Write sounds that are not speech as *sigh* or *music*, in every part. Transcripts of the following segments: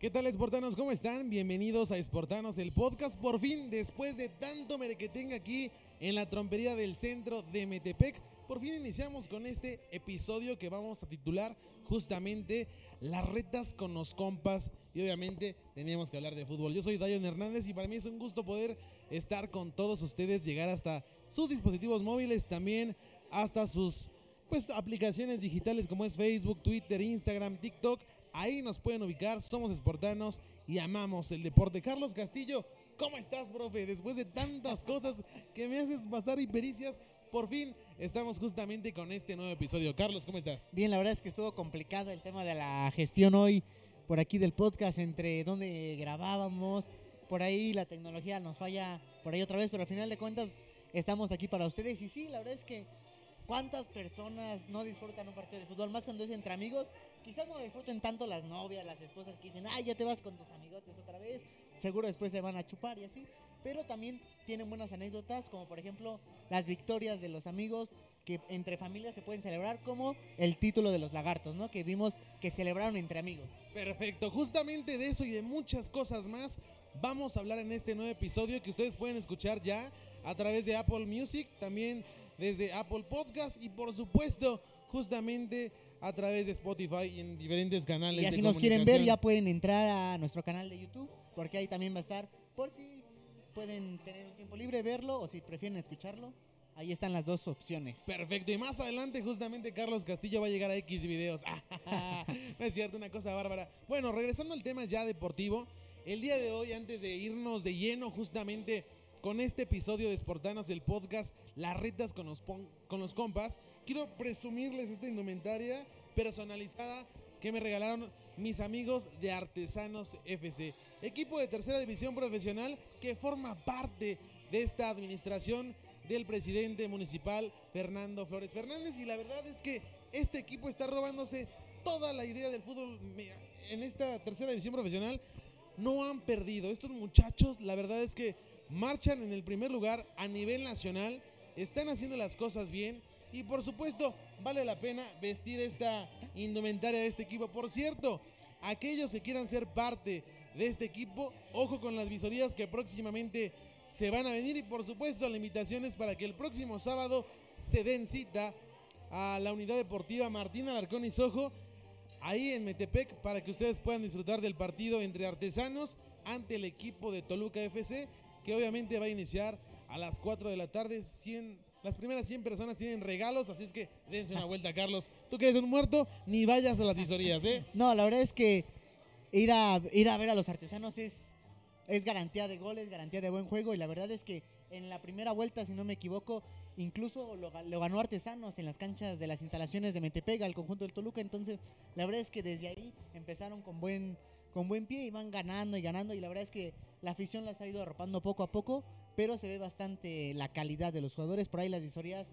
¿Qué tal, Esportanos? ¿Cómo están? Bienvenidos a Esportanos, el podcast. Por fin, después de tanto merequetenga aquí en la trompería del centro de Metepec, por fin iniciamos con este episodio que vamos a titular justamente Las retas con los compas. Y obviamente teníamos que hablar de fútbol. Yo soy Dayon Hernández y para mí es un gusto poder estar con todos ustedes, llegar hasta sus dispositivos móviles, también hasta sus pues, aplicaciones digitales como es Facebook, Twitter, Instagram, TikTok Ahí nos pueden ubicar, somos esportanos y amamos el deporte. Carlos Castillo, ¿cómo estás, profe? Después de tantas cosas que me haces pasar y pericias, por fin estamos justamente con este nuevo episodio. Carlos, ¿cómo estás? Bien, la verdad es que estuvo complicado el tema de la gestión hoy por aquí del podcast, entre donde grabábamos, por ahí la tecnología nos falla por ahí otra vez, pero al final de cuentas estamos aquí para ustedes. Y sí, la verdad es que cuántas personas no disfrutan un partido de fútbol, más cuando es entre amigos, quizás no disfruten tanto las novias, las esposas que dicen, ay, ya te vas con tus amigotes otra vez, seguro después se van a chupar y así. Pero también tienen buenas anécdotas, como por ejemplo las victorias de los amigos que entre familias se pueden celebrar, como el título de los lagartos, ¿no? Que vimos que celebraron entre amigos. Perfecto, justamente de eso y de muchas cosas más vamos a hablar en este nuevo episodio que ustedes pueden escuchar ya a través de Apple Music, también desde Apple Podcast y por supuesto justamente a través de Spotify y en diferentes canales. Y así nos quieren ver, ya pueden entrar a nuestro canal de YouTube, porque ahí también va a estar, por si pueden tener un tiempo libre, verlo o si prefieren escucharlo. Ahí están las dos opciones. Perfecto. Y más adelante, justamente, Carlos Castillo va a llegar a X videos. *laughs* no es cierto, una cosa bárbara. Bueno, regresando al tema ya deportivo, el día de hoy, antes de irnos de lleno justamente con este episodio de Sportanos, el podcast Las Retas con los, con los Compas, quiero presumirles esta indumentaria personalizada que me regalaron mis amigos de Artesanos FC, equipo de tercera división profesional que forma parte de esta administración del presidente municipal Fernando Flores Fernández y la verdad es que este equipo está robándose toda la idea del fútbol en esta tercera división profesional. No han perdido. Estos muchachos, la verdad es que marchan en el primer lugar a nivel nacional, están haciendo las cosas bien y por supuesto vale la pena vestir esta indumentaria de este equipo. Por cierto, aquellos que quieran ser parte de este equipo, ojo con las visorías que próximamente se van a venir y por supuesto la invitación es para que el próximo sábado se den cita a la unidad deportiva Martín Alarcón y Sojo ahí en Metepec para que ustedes puedan disfrutar del partido entre artesanos ante el equipo de Toluca FC que obviamente va a iniciar a las 4 de la tarde. 100, las primeras 100 personas tienen regalos, así es que dense una vuelta, Carlos. Tú que eres un muerto, ni vayas a las tisorías, ¿eh? No, la verdad es que ir a, ir a ver a los artesanos es, es garantía de goles, garantía de buen juego, y la verdad es que en la primera vuelta, si no me equivoco, incluso lo, lo, ganó Artesanos en las canchas de las instalaciones de Metepega, el conjunto del Toluca. Entonces, la verdad es que desde ahí empezaron con buen, con buen pie y van ganando y ganando. Y la verdad es que la afición las ha ido arropando poco a poco, pero se ve bastante la calidad de los jugadores. Por ahí las visorías,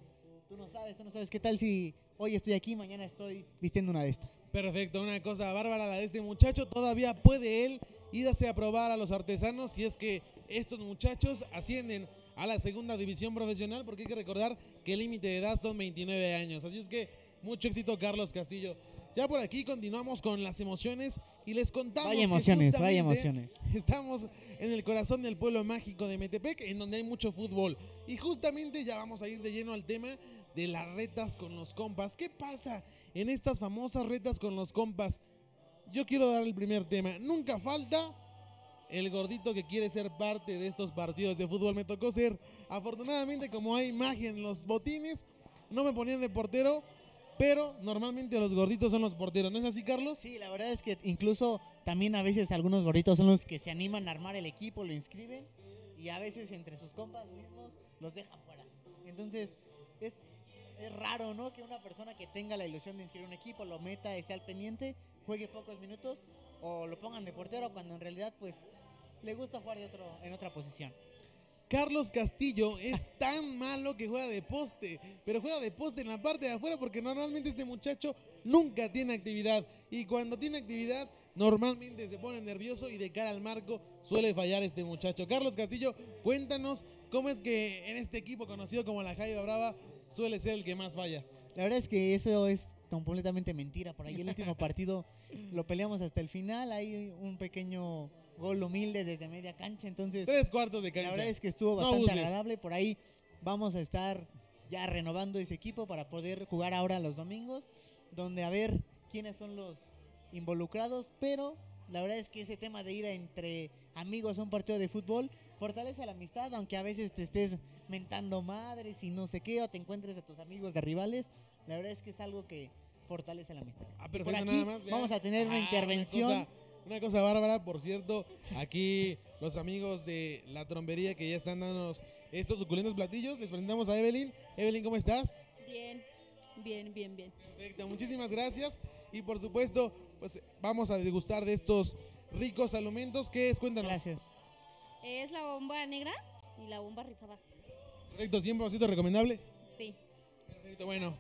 tú no sabes, tú no sabes qué tal si hoy estoy aquí, mañana estoy vistiendo una de estas. Perfecto, una cosa bárbara la de este muchacho. Todavía puede él irse a probar a los artesanos si es que estos muchachos ascienden a la segunda división profesional, porque hay que recordar que el límite de edad son 29 años. Así es que mucho éxito, Carlos Castillo. Ya por aquí continuamos con las emociones y les contamos. Vaya emociones, vaya emociones. Estamos en el corazón del pueblo mágico de Metepec, en donde hay mucho fútbol. Y justamente ya vamos a ir de lleno al tema de las retas con los compas. ¿Qué pasa en estas famosas retas con los compas? Yo quiero dar el primer tema. Nunca falta el gordito que quiere ser parte de estos partidos de fútbol. Me tocó ser, afortunadamente, como hay magia en los botines, no me ponían de portero pero normalmente los gorditos son los porteros, ¿no es así, Carlos? Sí, la verdad es que incluso también a veces algunos gorditos son los que se animan a armar el equipo, lo inscriben y a veces entre sus compas mismos los dejan fuera. Entonces, es, es raro, ¿no? Que una persona que tenga la ilusión de inscribir un equipo lo meta, esté al pendiente, juegue pocos minutos o lo pongan de portero cuando en realidad pues le gusta jugar de otro, en otra posición. Carlos Castillo es tan malo que juega de poste, pero juega de poste en la parte de afuera porque normalmente este muchacho nunca tiene actividad y cuando tiene actividad normalmente se pone nervioso y de cara al marco suele fallar este muchacho. Carlos Castillo, cuéntanos cómo es que en este equipo conocido como la Jaiba Brava suele ser el que más falla. La verdad es que eso es completamente mentira. Por ahí el último partido lo peleamos hasta el final. Hay un pequeño gol humilde desde media cancha. Entonces, Tres cuartos de cancha. la verdad es que estuvo bastante agradable. Por ahí vamos a estar ya renovando ese equipo para poder jugar ahora los domingos, donde a ver quiénes son los involucrados. Pero la verdad es que ese tema de ir entre amigos a un partido de fútbol fortalece la amistad, aunque a veces te estés mentando madres y no sé qué, o te encuentres a tus amigos de rivales. La verdad es que es algo que fortalece la amistad. Ah, Por perfecto, aquí nada más. vamos a tener una Ah, intervención. Una una cosa bárbara, por cierto. Aquí los amigos de la trompería que ya están dándonos estos suculentos platillos. Les presentamos a Evelyn. Evelyn, ¿cómo estás? Bien, bien, bien, bien. Perfecto, muchísimas gracias. Y por supuesto, pues vamos a degustar de estos ricos alimentos. ¿Qué es? Cuéntanos. Gracias. Es la bomba negra y la bomba rifada. Perfecto, 100% recomendable. Sí, Perfecto, bueno,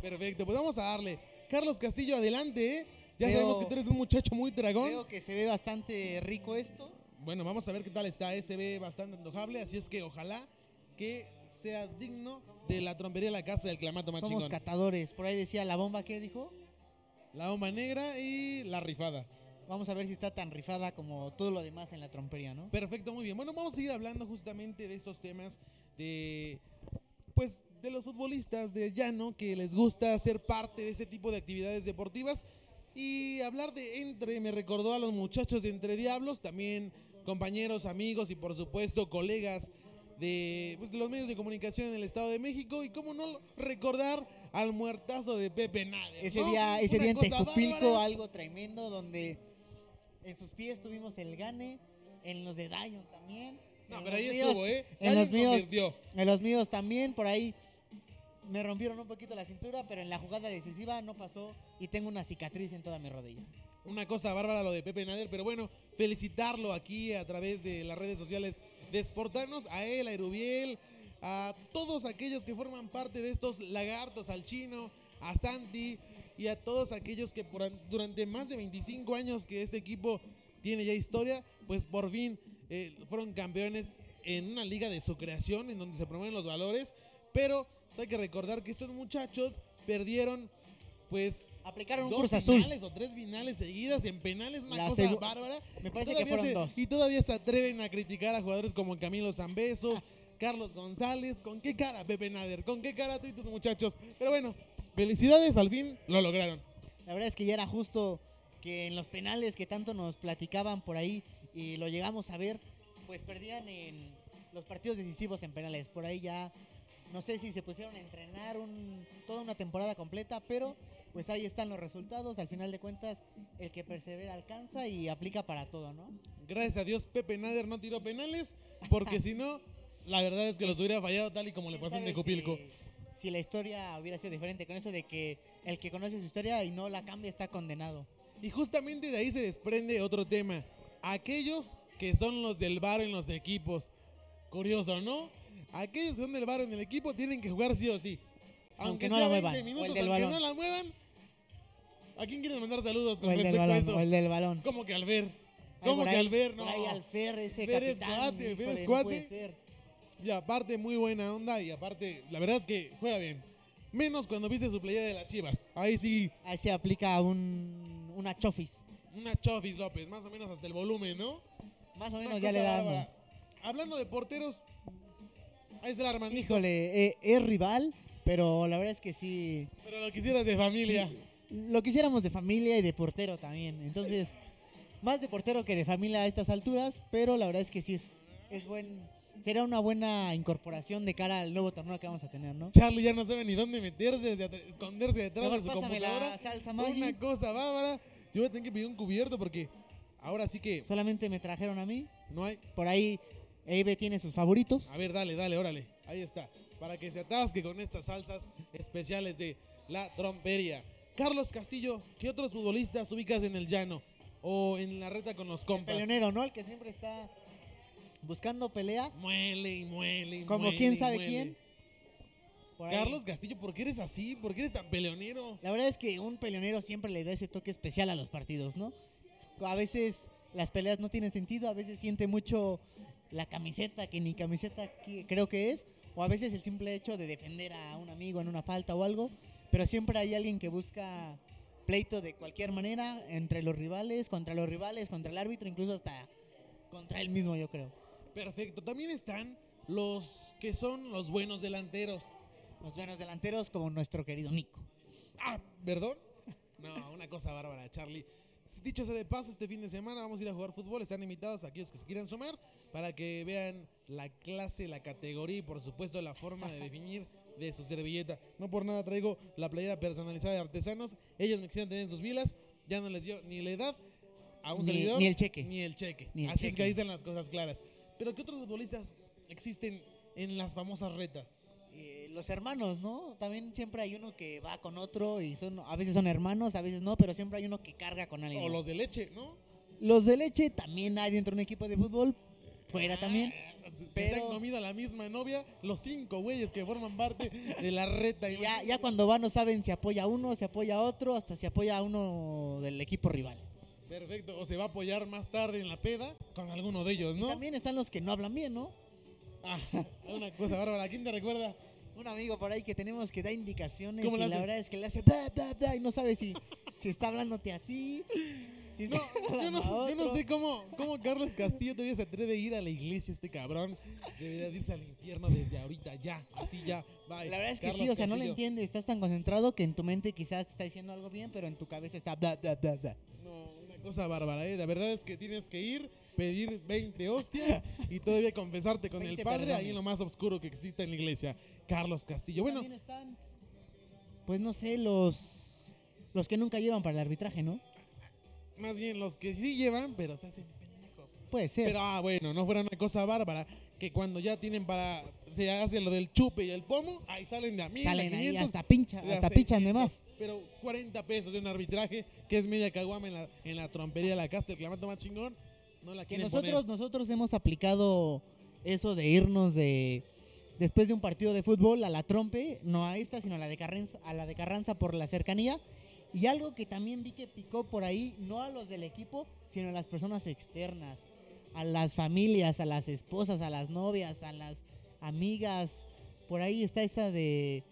perfecto. Pues vamos a darle. Carlos Castillo, adelante, ¿eh? Ya Veo- sabemos que tú eres un muchacho muy dragón. Veo que se ve bastante rico esto. Bueno, vamos a ver qué tal está. eh, Se ve bastante antojable, así es que ojalá que sea digno de la trompería La Casa del Clamato más Somos chingón. catadores. Por ahí decía la bomba que dijo. La bomba negra y la rifada. Vamos a ver si está tan rifada como todo lo demás en la trompería, ¿no? Perfecto, muy bien. Bueno, vamos a seguir hablando justamente de estos temas de pues de los futbolistas de llano que les gusta ser parte de ese tipo de actividades deportivas y hablar de entre me recordó a los muchachos de Entre Diablos, también compañeros, amigos y por supuesto colegas de, pues, de los medios de comunicación en el Estado de México y cómo no recordar al muertazo de Pepe Nader. Ese ¿no? día, ese Una día en bárbara. algo tremendo, donde en sus pies tuvimos el gane, en los de Daño también. No, pero ahí míos- estuvo, ¿eh? en los míos-. En los míos también, por ahí me rompieron un poquito la cintura, pero en la jugada decisiva no pasó y tengo una cicatriz en toda mi rodilla. Una cosa bárbara lo de Pepe Nader, pero bueno, felicitarlo aquí a través de las redes sociales de Sportanos, a él, a Erubiel, a todos aquellos que forman parte de estos lagartos, al chino, a Santi y a todos aquellos que durante más de 25 años que este equipo tiene ya historia, pues por fin eh, fueron campeones en una liga de su creación, en donde se promueven los valores, pero hay que recordar que estos muchachos perdieron pues Aplicaron un dos Cruz Azul. finales o tres finales seguidas en penales, una La cosa bárbara. Me parece que fueron se- dos. Y todavía se atreven a criticar a jugadores como Camilo Zambeso, Carlos González. ¿Con qué cara, Pepe Nader? ¿Con qué cara tú y tus muchachos? Pero bueno, felicidades, al fin lo lograron. La verdad es que ya era justo que en los penales que tanto nos platicaban por ahí y lo llegamos a ver, pues perdían en los partidos decisivos en penales. Por ahí ya no sé si se pusieron a entrenar un- toda una temporada completa, pero pues ahí están los resultados. Al final de cuentas, el que persevera alcanza y aplica para todo, ¿no? Gracias a Dios, Pepe Nader no tiró penales, porque si no, la verdad es que los hubiera fallado tal y como le ¿Quién pasó en Tecupilco. Si, si la historia hubiera sido diferente con eso de que el que conoce su historia y no la cambia está condenado. Y justamente de ahí se desprende otro tema. Aquellos que son los del bar en los equipos. Curioso, ¿no? Aquellos que son del bar en el equipo tienen que jugar sí o sí. Aunque no la 20 muevan, o el Minutos, del aunque balón. no la muevan. ¿A quién quieres mandar saludos con O el del respecto a balón, eso? o el del balón. ¿Cómo que al ver? ¿Cómo que ahí- al ver? No. Por ahí al Fer, ese Fer es capitán, cuate, Fer híjole, es no cuate. ser. Y aparte, muy buena onda. Y aparte, la verdad es que juega bien. Menos cuando viste su playa de las chivas. Ahí sí, Ahí se aplica un, una chofis. una Chofis López. Más o menos hasta el volumen, ¿no? Más o Una menos ya cosa le bárbara. Hablando de porteros, ahí está el Armandito. Híjole, eh, es rival, pero la verdad es que sí. Pero lo quisieras de familia. sí, Lo quisiéramos de familia y de portero también. Entonces, más de portero que de familia a estas alturas, pero la verdad es que sí es, es buen. Será una buena incorporación de cara al nuevo torneo que vamos a tener, ¿no? Charlie ya no sabe ni dónde meterse, esconderse detrás de su computadora. la salsa Maggi. Una cosa bárbara. Yo voy a tener que pedir un cubierto porque ahora sí que Solamente me trajeron a mí. no hay. Por ahí, Eibe tiene sus favoritos. A ver, dale, dale, órale. Ahí está. Para que se atasque con estas salsas especiales de la trompería. Carlos Castillo, ¿qué otros futbolistas ubicas en el llano? O en la reta con los El compas. peleonero, ¿no? El que siempre está buscando pelea. Muele y muele y Como muele quién sabe muele. quién. Carlos Castillo, ¿por qué eres así? ¿Por qué eres tan peleonero? La verdad es que un peleonero siempre le da ese toque especial a los partidos, ¿no? A veces las peleas no tienen sentido, a veces siente mucho la camiseta, que ni camiseta que- creo que es, o a veces el simple hecho de defender a un amigo en una falta o algo, pero siempre hay alguien que busca pleito de cualquier manera entre los rivales, contra los rivales, contra el árbitro, incluso hasta contra él mismo, yo creo. Perfecto. También están los que son los buenos delanteros. Los buenos delanteros como nuestro querido Nico. Ah, ¿perdón? No, una cosa bárbara, Charlie. Dicho sea de paso, este fin de semana vamos a ir a jugar fútbol. Están invitados aquellos que se quieran sumar para que vean la clase, la categoría y por supuesto la forma de definir de su servilleta. No por nada traigo la playera personalizada de artesanos. Ellos me quisieron tener en sus vilas. Ya no les dio ni la edad a un Ni- servidor. ni el cheque. Ni el cheque. Ni el Así es que cheque. ahí están las cosas claras. Pero ¿qué otros futbolistas existen en las famosas retas? Eh, los hermanos, ¿no? También siempre hay uno que va con otro y son a veces son hermanos, a veces no, pero siempre hay uno que carga con alguien. O los de leche, ¿no? Los de leche también hay dentro de un equipo de fútbol, fuera también. Ah, Se pero- han comido a la misma novia los cinco güeyes que forman parte de la reta. *laughs* Ya, ya cuando van no saben si apoya a uno, si apoya a otro, hasta si apoya a uno del equipo rival. Perfecto. O se va a apoyar más tarde en la peda con alguno de ellos, Y ¿no? también están los que no hablan bien, ¿no? *laughs* Una cosa bárbara. ¿Quién te recuerda? Un amigo por ahí que tenemos que da indicaciones ¿Cómo y la verdad es que le hace bla, bla, bla, y no sabe si, si está hablándote a ti. si No, yo no, yo no sé cómo, cómo Carlos Castillo todavía se atreve a ir a la iglesia, este cabrón. Debería de irse al infierno desde ahorita, ya. Así ya. Bye. La verdad es que Carlos sí, o sea, no le Castillo. entiendes, estás tan concentrado que en tu mente quizás te está diciendo algo bien, pero en tu cabeza está bla, bla, bla, bla. No, una cosa bárbara, ¿eh? La verdad es que tienes que ir, pedir 20 hostias y todavía confesarte con el 20 padre ahí perdones. en lo más oscuro que existe en la iglesia. Carlos Castillo. Bueno, están, pues no sé, los, los que nunca llevan para el arbitraje, ¿no? más bien los que sí llevan, pero se hacen pendejos. Puede ser. Pero, ah, bueno, no fuera una cosa bárbara que cuando ya tienen para. Se hace lo del chupe y el pomo, ahí salen de a mil, Salen a ahí 500, hasta pincha, de hasta pichan de 600, más. Pero 40 pesos de un arbitraje, que es media caguama en la, en la trompería de la casa, el clamato más chingón, no la Que nosotros, poner. nosotros hemos aplicado eso de irnos de después de un partido de fútbol a la trompe, no a esta, sino a la de Carranza, a la de Carranza por la cercanía. Y algo que también vi que picó por ahí, no a los del equipo, sino a las personas externas, a las familias, a las esposas, a las novias, a las amigas. Por ahí está esa de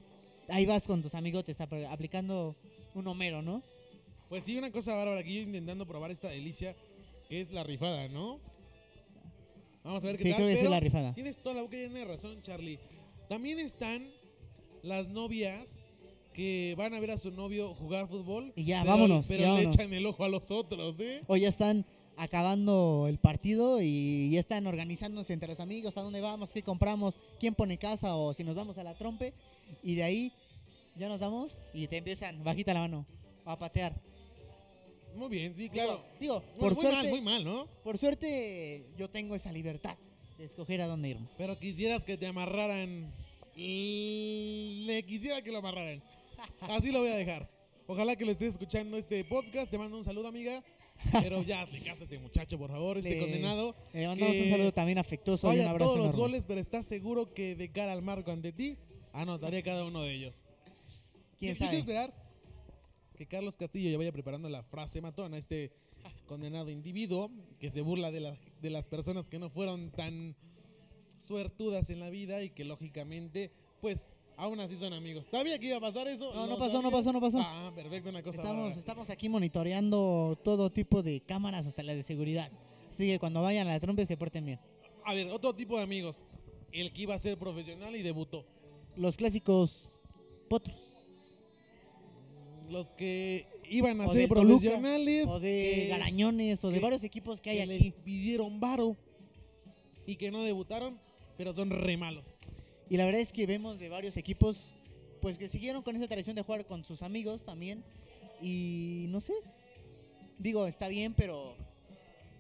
ahí vas con tus amigotes apl- aplicando un Homero, ¿no? Pues sí, una cosa bárbara, aquí yo intentando probar esta delicia, que es la rifada, ¿no? Vamos a ver qué Sí, tal. creo que es la rifada. Tienes toda la boca llena de razón, Charlie. También están las novias que van a ver a su novio jugar fútbol. Y ya, pero- vámonos, Pero ya le vámonos. echan el ojo a los otros, ¿eh? O ya están acabando el partido y ya están organizándose entre los amigos, a dónde vamos, qué compramos, quién pone casa o si nos vamos a la trompe. Y de ahí ya nos damos y te empiezan, bajita la mano, a patear. Muy bien, sí, claro. Digo, digo, Muy- por, muy suerte, mal, muy mal, ¿no? por suerte yo tengo esa libertad de escoger a dónde irme. Pero quisieras que te amarraran. Le quisiera que lo amarraran. Así lo voy a dejar. Ojalá que lo estés escuchando este podcast. Te mando un saludo, amiga. Pero ya, hazle caso a este muchacho, por favor, este Le- condenado. Le mandamos un saludo también afectuoso y un abrazo todos los enorme. goles, pero estás seguro que de cara al marco ante ti, anotaría cada uno de ellos. ¿Quién sabe? esperar que Carlos Castillo ya vaya preparando la frase matona, este condenado individuo que se burla de, la- de las personas que no fueron tan suertudas en la vida y que lógicamente, pues, aún así son amigos. ¿Sabía que iba a pasar eso? No, ¿Lo no pasó, no pasó, no pasó. Ah, perfecto, una cosa Estamos, bárbara. estamos aquí monitoreando todo tipo de cámaras, hasta las de seguridad. Así que cuando vayan a la trompe se porten bien. A ver, otro tipo de amigos. El que iba a ser profesional y debutó. Los clásicos potros. Los que iban a O ser Toluca, profesionales. O de que- Garañones, o de que- varios equipos que hay que aquí. les pidieron varo y que no debutaron, pero son re malos. Y la verdad es que vemos de varios equipos pues que siguieron con esa tradición de jugar con sus amigos también. Y no sé. Digo, está bien, pero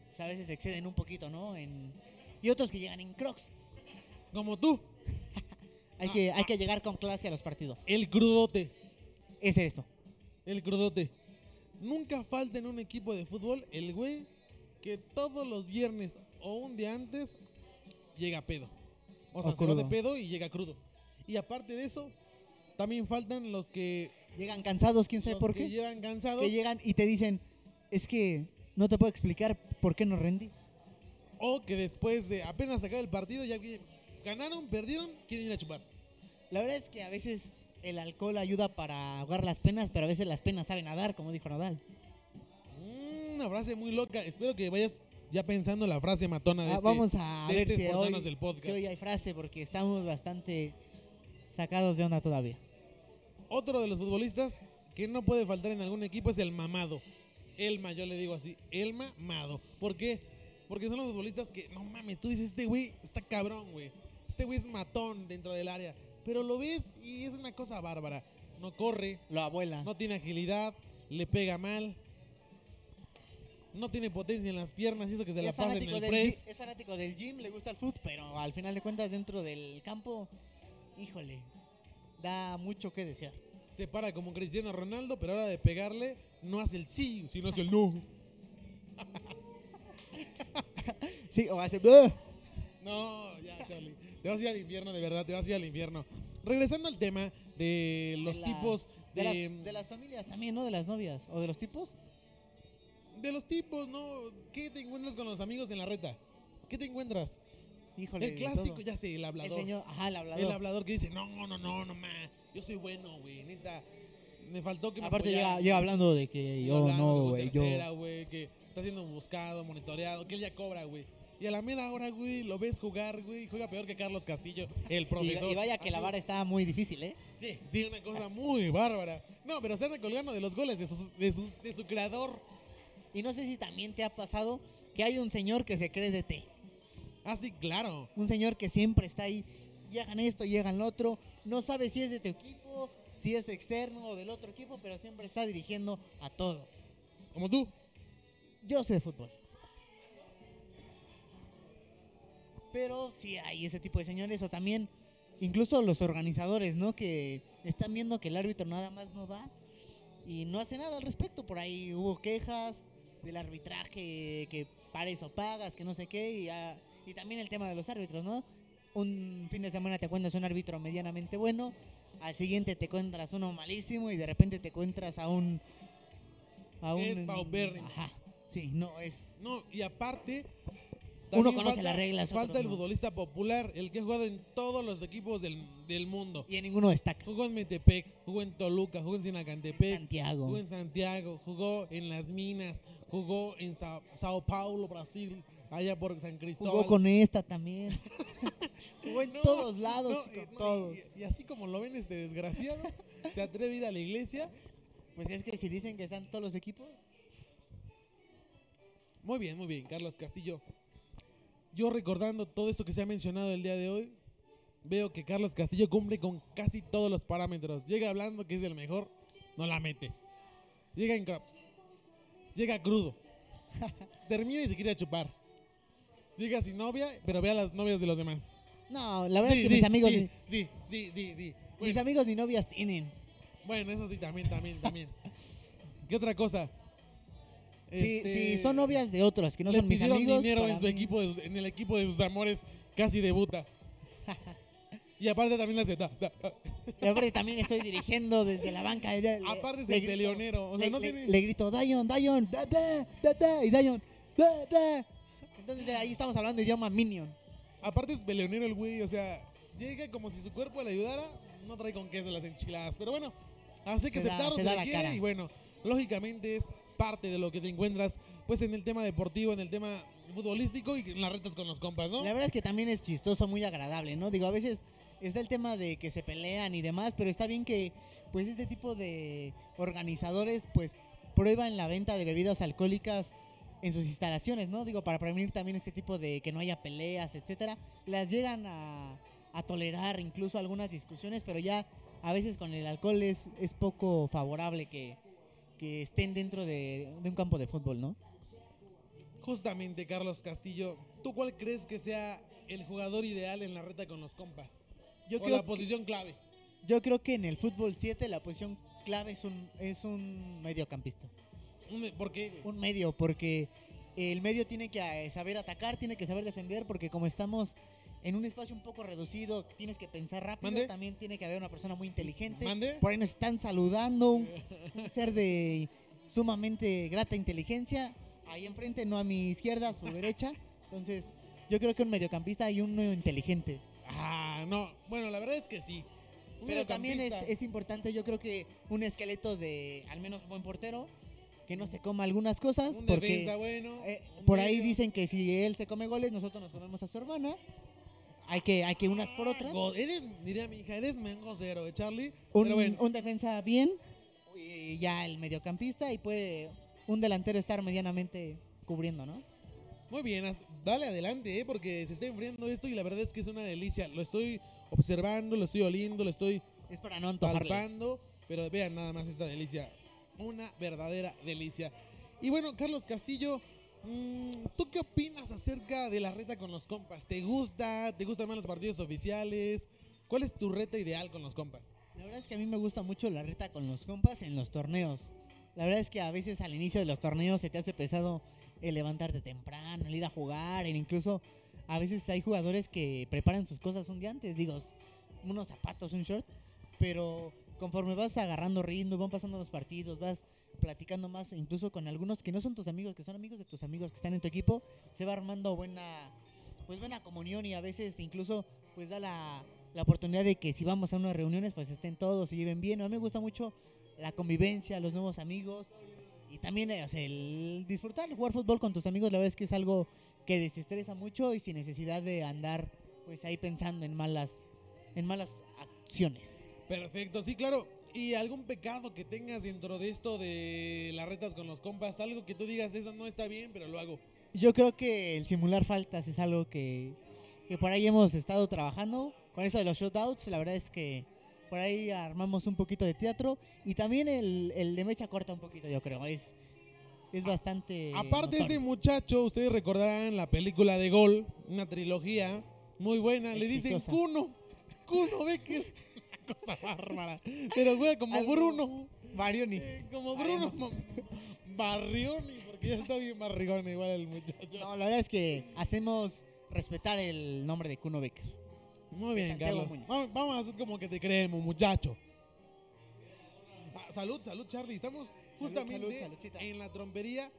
pues, a veces se exceden un poquito, ¿no? En, y otros que llegan en crocs. Como tú, *laughs* Hay, Ah, que, hay ah. que llegar con clase a los partidos. el crudote, Es esto. El crudote. Nunca falta en un equipo de fútbol el güey que todos los viernes o un día antes llega pedo. O sea, O se va de crudo. pedo y llega crudo. Y aparte de eso, también faltan los que, Llegan cansados, quién sabe los por que qué. llevan cansados Que llegan y te dicen, es que no te puedo explicar por qué no rendí. o que después de apenas acabar el partido ya ganaron, perdieron, quieren ir a chupar. La verdad es que a veces el alcohol ayuda para ahogar las penas, pero a veces las penas saben nadar, como dijo Nadal. Mm, Una frase muy loca. Espero que vayas ya pensando la frase matona de Ah, este. vamos a de ver este si hoy, Portanos del podcast. si hoy hay frase, porque estamos bastante sacados de onda todavía. Otro de los futbolistas que no puede faltar en algún equipo es el mamado. Elma, yo le digo así, el mamado. ¿Por qué? Porque son los futbolistas que, no mames, tú dices, este güey está cabrón, güey. Este güey es matón dentro del área. Pero lo ves y es una cosa bárbara. No corre, Lo abuela. no tiene agilidad, le pega mal. No tiene potencia en las piernas, eso que se la es, pasa en el del press. gi- es fanático del gym, le gusta el foot, pero al final de cuentas dentro del campo, híjole, da mucho que desear. Se para como Cristiano Ronaldo, pero ahora de pegarle, no hace el sí, sino hace el no. *laughs* Sí, o hace... No, ya, Charlie. Te vas a ir al infierno, de verdad, te vas a ir al infierno. Regresando al tema de los de tipos de, de, las, de las familias también, ¿no? De las novias o de los tipos. de los tipos, ¿no? ¿Qué te encuentras con los amigos en la reta? ¿Qué te encuentras? Híjole, el clásico, todo. ya sé, el El hablador. señor, ajá, el hablador. el hablador que dice, no, no, no, no, ma, yo soy bueno, güey, neta. Me faltó que me Aparte llega, apoyaran". llega hablando de que yo Hablando, no, güey, yo... güey, que está siendo buscado, monitoreado, que él ya cobra, güey. Y a la mera hora, güey, lo ves jugar, güey, juega peor que Carlos Castillo, el profesor. y vaya que la vara está muy difícil, ¿eh? Sí, sí, una cosa muy bárbara. No, pero se anda colgando de los goles de, sus- de, sus- de su creador. Y no sé si también te ha pasado que hay un señor que se cree de té. Ah, sí, claro. Un señor que siempre está ahí. Llegan esto, llegan lo otro. No sabe si es de tu equipo, si es externo o del otro equipo, pero siempre está dirigiendo a todo. Como tú. Yo sé de fútbol. Pero sí hay ese tipo de señores o también incluso los organizadores, ¿no? Que están viendo que el árbitro nada más no va y no hace nada al respecto. Por ahí hubo quejas del arbitraje, que pares o pagas, que no sé qué, y, ah, y también el tema de los árbitros, ¿no? Un fin de semana te encuentras un árbitro medianamente bueno, al siguiente te encuentras uno malísimo y de repente te encuentras a un... A un es. Ajá, sí, no, es... No, y aparte. Uno conoce falta- las reglas, Falta otros el no. futbolista popular, el que ha jugado en todos los equipos del, del mundo. Y en ninguno destaca. Jugó en Metepec, jugó en Toluca, jugó en Sinacantepec, Santiago. jugó en Santiago, jugó en Las Minas, jugó en Sa- Sao Paulo, Brasil, allá por San Cristóbal. Jugó con esta también. *laughs* Jugó en No, todos lados, no, y con todos. Y, y así como lo ven este desgraciado, se atreve a ir a la iglesia. Pues es que si dicen que están todos los equipos. Muy bien, muy bien, Carlos Castillo. Yo recordando todo esto que se ha mencionado el día de hoy, veo que Carlos Castillo cumple con casi todos los parámetros. Llega hablando que es el mejor, no la mete. Llega en crops. Llega crudo. *laughs* Termina y se quiere chupar. Llega sin novia, pero ve a las novias de los demás. No, la verdad Sí, es que sí, mis amigos, sí, ni, sí, sí, sí, sí. mis amigos ni novias tienen. bueno, eso sí, también, también, también. ¿Qué otra cosa? Si, Este, son novias de otros que no le son mis pidieron amigos. dinero en su mí- equipo, de en el equipo de sus amores, casi debuta. *laughs* y aparte también la Z. Y aparte también estoy dirigiendo desde la banca. le- Aparte es le el grito- peleonero. O sea, le, no le- tiene. le grito, Dayon, Dayon, da, da, da, da", y Dayon, da, da. Entonces de ahí estamos hablando idioma Minion. Aparte es peleonero el güey. O sea, llega como si su cuerpo le ayudara. No trae con queso las enchiladas. Pero bueno, hace que Se da- aceptarlo se se da le la quiere, cara. Y bueno, lógicamente es parte de lo que te encuentras. Pues en el tema deportivo, en el tema futbolístico y en las retas con los compas, ¿no? La verdad es que también es chistoso, muy agradable, ¿no? Digo, a veces está el tema de que se pelean y demás, pero está bien que pues este tipo de organizadores pues prueban la venta de bebidas alcohólicas en sus instalaciones, ¿no? Digo, para prevenir también este tipo de que no haya peleas, etcétera. Las llegan a, a tolerar incluso algunas discusiones, pero ya a veces con el alcohol es, es poco favorable que, que estén dentro de, de un campo de fútbol, ¿no? Justamente, Carlos Castillo, ¿tú cuál crees que sea el jugador ideal en la reta con los compas? Yo o creo la que- posición clave. Yo creo que en el fútbol 7 la posición clave es un, es un mediocampista. ¿Por qué? Un medio, porque el medio tiene que saber atacar, tiene que saber defender, porque como estamos en un espacio un poco reducido, tienes que pensar rápido, ¿Mande? también tiene que haber una persona muy inteligente. ¿Mande? Por ahí nos están saludando, un, un ser de sumamente grata inteligencia, ahí enfrente, no a mi izquierda, a su derecha. Entonces, yo creo que un mediocampista y uno inteligente. Ah, no. Bueno, la verdad es que sí. Un Pero también es, importante, yo creo que un esqueleto de al menos buen portero, que no se coma algunas cosas, un porque defensa bueno. eh, por ahí dicen que si él se come goles, nosotros nos comemos a su hermana. Hay que, hay que unas por otras. Go- Eres, diría mi hija, eres mengo cero, ¿eh, Charlie? Un, Pero bueno, un defensa bien, y ya el mediocampista, y puede un delantero estar medianamente cubriendo, ¿no? muy bien, dale adelante, ¿eh? porque se está enfriando esto y la verdad es que es una delicia. Lo estoy observando, lo estoy oliendo, lo estoy Es para no palpando, pero vean nada más esta delicia. Una verdadera delicia. Y bueno, Carlos Castillo, ¿tú qué opinas acerca de la reta con los compas? ¿Te gusta? ¿Te gustan más los partidos oficiales? ¿Cuál es tu reta ideal con los compas? La verdad es que a mí me gusta mucho la reta con los compas en los torneos. La verdad es que a veces al inicio de los torneos se te hace pesado el levantarte temprano, el ir a jugar, e incluso a veces hay jugadores que preparan sus cosas un día antes, digo, unos zapatos, un short, pero conforme vas agarrando ritmo, van pasando los partidos, vas platicando más, incluso con algunos que no son tus amigos, que son amigos de tus amigos que están en tu equipo, se va armando buena, pues buena comunión y a veces incluso pues da la, la oportunidad de que si vamos a unas reuniones pues estén todos, se lleven bien. A mí me gusta mucho la convivencia, los nuevos amigos y también eh, o sea, el disfrutar, jugar fútbol con tus amigos, la verdad es que es algo que desestresa mucho y sin necesidad de andar pues ahí pensando en malas, en malas acciones. Perfecto, sí, claro. ¿Y algún pecado que tengas dentro de esto de las retas con los compas? Algo que tú digas, eso no está bien, pero lo hago. Yo creo que el simular faltas es algo que, que por ahí hemos estado trabajando. Con eso de los shootouts, la verdad es que por ahí armamos un poquito de teatro. Y también el, el de mecha corta un poquito, yo creo. Es, es bastante. Aparte, este notorio. muchacho, ustedes recordarán la película de Gol, una trilogía muy buena. Le dicen Exitosa. Kuno. Kuno, ve que. Una cosa bárbara. Pero juega como Algo- Bruno. Marioni. eh, como Bruno. Barrioni, porque ya está bien barrigón igual el muchacho. No, la verdad es que hacemos respetar el nombre de Kuno Becker. Muy bien, Carlos. Muñoz. Vamos, vamos a hacer como que te creemos, muchacho. Ah, salud, salud, Charlie. Estamos justamente salud, en la trompería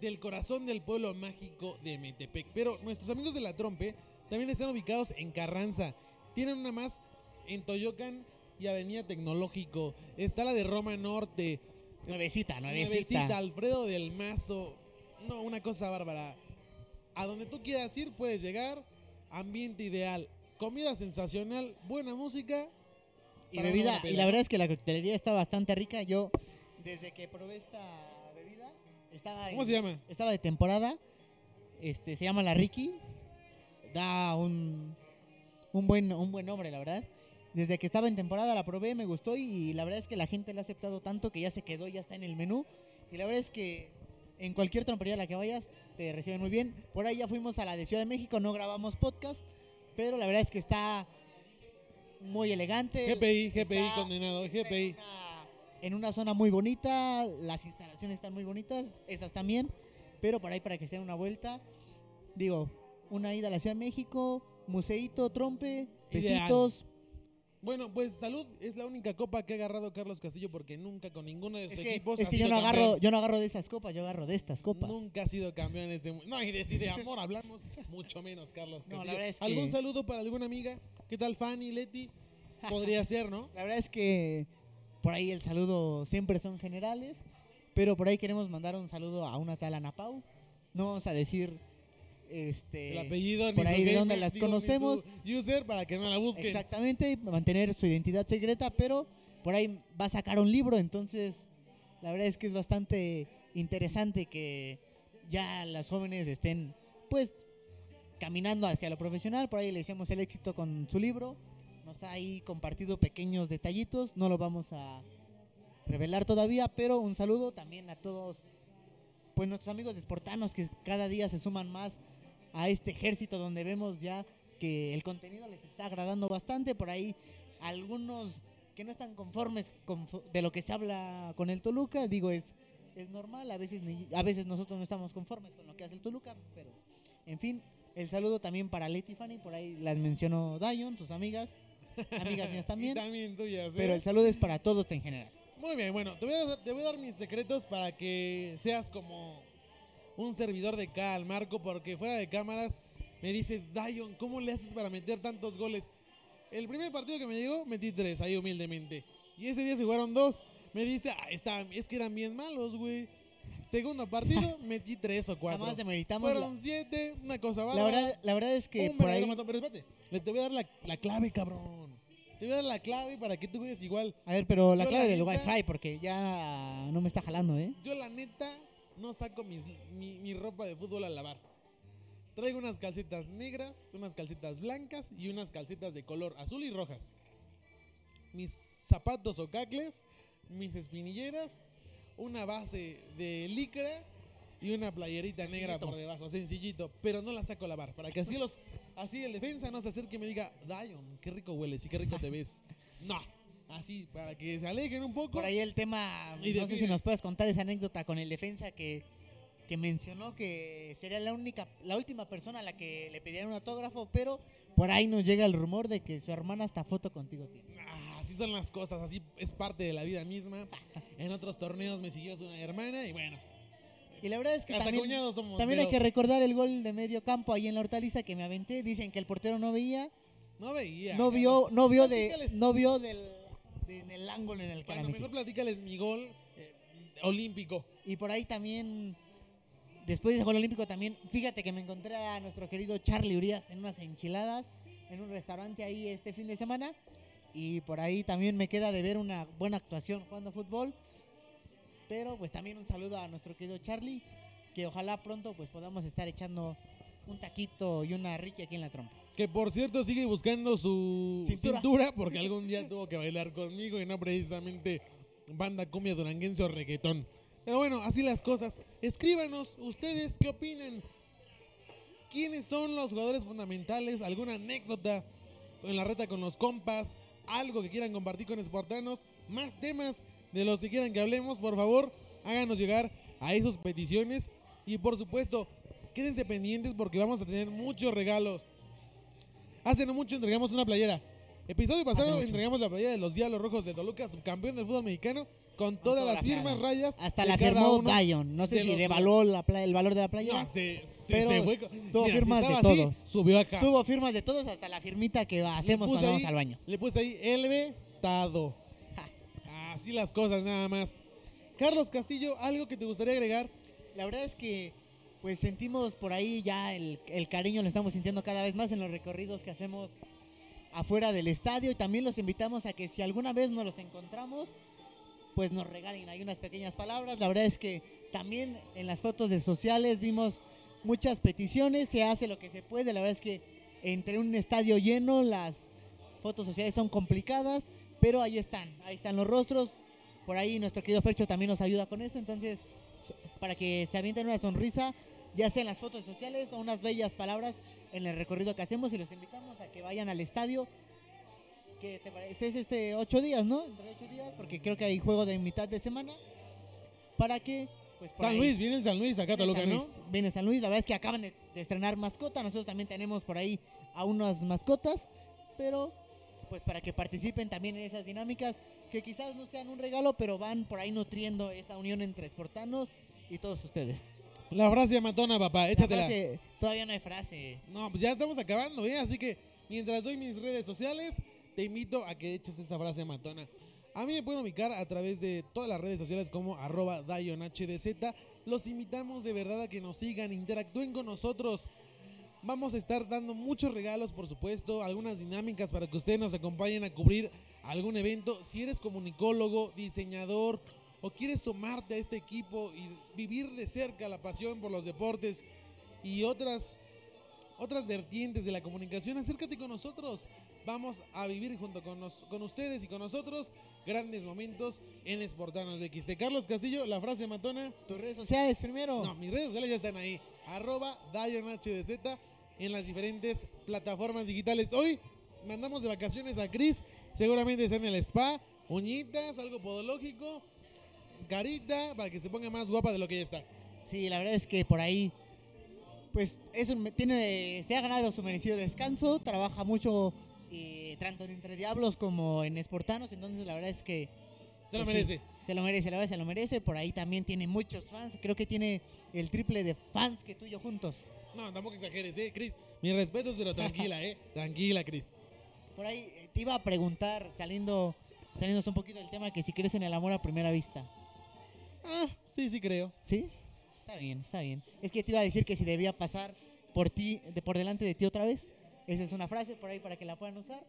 del corazón del pueblo mágico de Metepec. Pero nuestros amigos de la trompe también están ubicados en Carranza. Tienen una más en Toyocan y Avenida Tecnológico. Está la de Roma Norte. Nuevecita, Nuevecita, nuevecita. Alfredo del Mazo. No, una cosa bárbara. A donde tú quieras ir, puedes llegar. Ambiente ideal. Comida sensacional. Buena música. Y bebida, y la verdad es que la coctelería está bastante rica. Yo, desde que probé esta bebida, estaba, ¿Cómo en- se llama? estaba de temporada. Este, se llama la Ricky. Da un, un, buen, un buen nombre, la verdad. Desde que estaba en temporada la probé, me gustó y la verdad es que la gente la ha aceptado tanto que ya se quedó, ya está en el menú. Y la verdad es que en cualquier trompería a la que vayas te reciben muy bien. Por ahí ya fuimos a la de Ciudad de México, no grabamos podcast, pero la verdad es que está muy elegante. GPI, GPI Está- condenado. está GPI. En una, en una zona muy bonita, las instalaciones están muy bonitas, esas también, pero por ahí para que se den una vuelta, digo, una ida a la Ciudad de México, museito, trompe, Ideal. Bueno, pues salud es la única copa que ha agarrado Carlos Castillo porque nunca con ninguno de Es sus que, equipos es ha que yo no agarro, campeón. yo no agarro de esas copas, yo agarro de estas copas. Nunca ha sido campeón en este No, y de, de amor hablamos, mucho menos, Carlos No, la Castillo. verdad es que- ¿Algún saludo para alguna amiga? ¿Qué tal, Fanny, Leti? Podría ser, ¿no? *laughs* La verdad es que por ahí el saludo siempre son generales, pero por ahí queremos mandar un saludo a una tal Ana Pau. No vamos a decir este El apellido, ni por ahí de dónde las digo, conocemos. User para que no la busquen. Exactamente, mantener su identidad secreta, pero por ahí va a sacar un libro, entonces la verdad es que es bastante interesante que ya las jóvenes estén pues caminando hacia lo profesional, por ahí le decíamos el éxito con su libro, nos ha ahí compartido pequeños detallitos, no lo vamos a revelar todavía, pero un saludo también a todos pues nuestros amigos espartanos que cada día se suman más a este ejército donde vemos ya que el contenido les está agradando bastante. Por ahí algunos que no están conformes con de lo que se habla con el Toluca, digo, es, es normal, a veces, ni- a veces nosotros no estamos conformes con lo que hace el Toluca, pero en fin, el saludo también para Leti Fanny, por ahí las mencionó Dion, sus amigas, amigas mías *laughs* también, también tuyas, ¿eh? pero el saludo es para todos en general. Muy bien, bueno, te voy, a, te voy a dar mis secretos para que seas como un servidor de acá al Marco, porque fuera de cámaras me dice, Dion, ¿cómo le haces para meter tantos goles? El primer partido que me llegó, metí tres, ahí humildemente. Y ese día se jugaron dos. Me dice, ah, está, es que eran bien malos, güey. Segundo partido, *laughs* metí tres o Nada cuatro. más demeritamos. La, Fueron siete, una cosa la bárbara. verdad, la verdad es que Un por ahí. matón. Pero espérate, le te voy a dar la, la clave, cabrón. Te voy a dar la clave para que tú juegues igual. A ver, pero la Yo clave la del neta- wifi, porque ya no me está jalando, ¿eh? Yo la neta no saco mis- mi, mi ropa de fútbol a lavar. Traigo unas calcetas negras, unas calcetas blancas y unas calcetas de color azul y rojas. Mis zapatos o cacles, mis espinilleras, una base de licra y una playerita negra por debajo, sencillito, pero no la saco a lavar, para que así los así el defensa no se acerque y me diga, Dion, qué rico hueles y qué rico te *laughs* ves. No, así, para que se alejen un poco. Por ahí el tema, Y no sé si nos puedes contar esa anécdota con el defensa que, que mencionó que sería la única, la última persona a la que le pidieran un autógrafo, pero por ahí nos llega el rumor de que su hermana hasta foto contigo tiene. Ah, así son las cosas, así es parte de la vida misma. *laughs* En otros torneos me siguió su hermana y bueno, Y la verdad es que hasta también, somos. también hay que recordar el gol de medio campo ahí en la hortaliza que me aventé. Dicen que el portero no veía, No veía. no vio, no vio de, no vio del, de- en el ángulo en el que Bueno, mejor platícales mi gol eh, olímpico. Y por ahí también, después del gol olímpico también, fíjate que me encontré a nuestro querido Charlie Urias en unas enchiladas en un restaurante ahí este fin de semana. Y por ahí también me queda de ver una buena actuación jugando fútbol. Pero pues también un saludo a nuestro querido Charlie, que ojalá pronto pues podamos estar echando un taquito y una rica aquí en la trompa. Que por cierto sigue buscando su Cintura. cintura. porque *laughs* algún día tuvo que bailar conmigo y no precisamente banda cumbia duranguense o reggaetón. Pero bueno, así las cosas. Escríbanos ustedes qué opinan. ¿Quiénes son los jugadores fundamentales? ¿Alguna anécdota en la reta con los compas? ¿Algo que quieran compartir con Espartanos? Más temas de los que quieran que hablemos, por favor, háganos llegar a esas peticiones. Y por supuesto, quédense pendientes porque vamos a tener muchos regalos. Hace no mucho entregamos una playera. Episodio pasado entregamos la playera de los Diablos Rojos de Toluca, subcampeón del fútbol mexicano, con todas las firmas rayas. Hasta la firmó Dion. No sé de si los- devaluó la pla- el valor de la playera. No, se, se, Pero se fue. tuvo Mira, si firmas de así, todos. subió acá. Tuvo firmas de todos hasta la firmita que hacemos cuando vamos al baño. Le puse ahí el vetado. Así las cosas, nada más. Carlos Castillo, ¿algo que te gustaría agregar? La verdad es que pues sentimos por ahí ya el, el cariño, lo estamos sintiendo cada vez más en los recorridos que hacemos afuera del estadio y también los invitamos a que si alguna vez nos los encontramos, pues nos regalen ahí unas pequeñas palabras. La verdad es que también en las fotos de sociales vimos muchas peticiones, se hace lo que se puede. La verdad es que entre un estadio lleno las fotos sociales son complicadas, pero ahí están, ahí están los rostros. Por ahí nuestro querido Fercho también nos ayuda con eso, entonces para que se avienten una sonrisa, ya sea en las fotos sociales o unas bellas palabras en el recorrido que hacemos y los invitamos a que vayan al estadio. que te parece? Es este ocho días, ¿no? Entre ocho días, porque creo que hay juego de mitad de semana. Para que, pues San ahí- Luis, viene el San Luis acá, Toluca, ¿no? Viene San Luis, la verdad es que acaban de, de estrenar mascota, nosotros también tenemos por ahí a unas mascotas, pero pues para que participen también en esas dinámicas, que quizás no sean un regalo, pero van por ahí nutriendo esa unión entre espartanos y todos ustedes. La frase matona, papá, La échatela. frase- todavía no hay frase. No, pues ya estamos acabando, ¿eh? Así que mientras doy mis redes sociales, te invito a que eches esa frase matona. A mí me pueden ubicar a través de todas las redes sociales como arroba DionHDZ. Los invitamos de verdad a que nos sigan, interactúen con nosotros. Vamos a estar dando muchos regalos, por supuesto, algunas dinámicas para que ustedes nos acompañen a cubrir algún evento. Si eres comunicólogo, diseñador o quieres sumarte a este equipo y vivir de cerca la pasión por los deportes y otras otras vertientes de la comunicación, acércate con nosotros. Vamos a vivir junto con, nos- con ustedes y con nosotros grandes momentos en Esportanos de XT. Carlos Castillo, la frase matona. Tus redes sociales primero. No, mis redes sociales ya están ahí. Arroba DionHDZ en las diferentes plataformas digitales. Hoy mandamos de vacaciones a Cris. Seguramente está en el spa. Uñitas, algo podológico. Carita, para que se ponga más guapa de lo que ya está. Sí, la verdad es que por ahí, pues es un- tiene, se ha ganado su merecido descanso, trabaja mucho eh, tanto en Entre Diablos como en Esportanos, entonces la verdad es que Se lo Pues sí, merece. se lo merece, la verdad se lo merece. Por ahí también tiene muchos fans. Creo que tiene el triple de fans que tú y yo juntos. No, tampoco exageres, ¿eh, Cris? Mis respetos, pero tranquila, ¿eh? *laughs* Tranquila, Cris. Por ahí eh, te iba a preguntar, saliendo, saliéndose un poquito del tema, que si crees en el amor a primera vista. Ah, sí, sí creo. ¿Sí? Está bien, está bien. Es que te iba a decir que si debía pasar por ti, de, por delante de ti otra vez. Esa es una frase por ahí para que la puedan usar.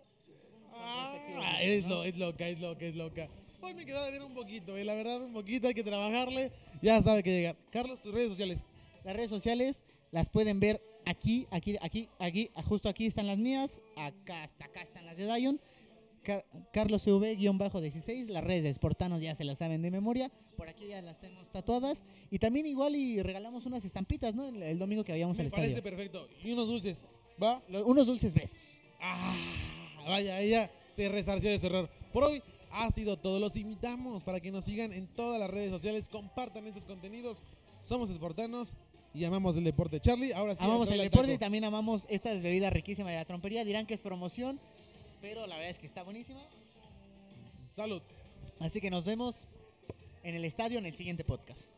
Ah, es, lo, es loca, es loca, es loca. Hoy me quedó de ver un poquito, eh, la verdad, un poquito, hay que trabajarle. Ya sabe que llegar. Carlos, tus redes sociales. Las redes sociales las pueden ver aquí, aquí, aquí, aquí, justo aquí están las mías, acá hasta acá están las de Dion. Car Carlos CV-16, las redes de Sportanos ya se las saben de memoria, por aquí ya las tenemos tatuadas y también igual y regalamos unas estampitas, ¿no? El, el domingo que habíamos Me al parece estadio. perfecto. Y unos dulces, ¿va? Unos dulces besos. Ah, vaya, ella se resarció de su error. Por hoy ha sido todo. Los invitamos para que nos sigan en todas las redes sociales, compartan estos contenidos. Somos espartanos y amamos el deporte. Charlie, ahora sí. amamos el deporte y también amamos esta bebida riquísima de la trompería. Dirán que es promoción, pero la verdad es que está buenísima. Salud. Así que nos vemos en el estadio en el siguiente podcast.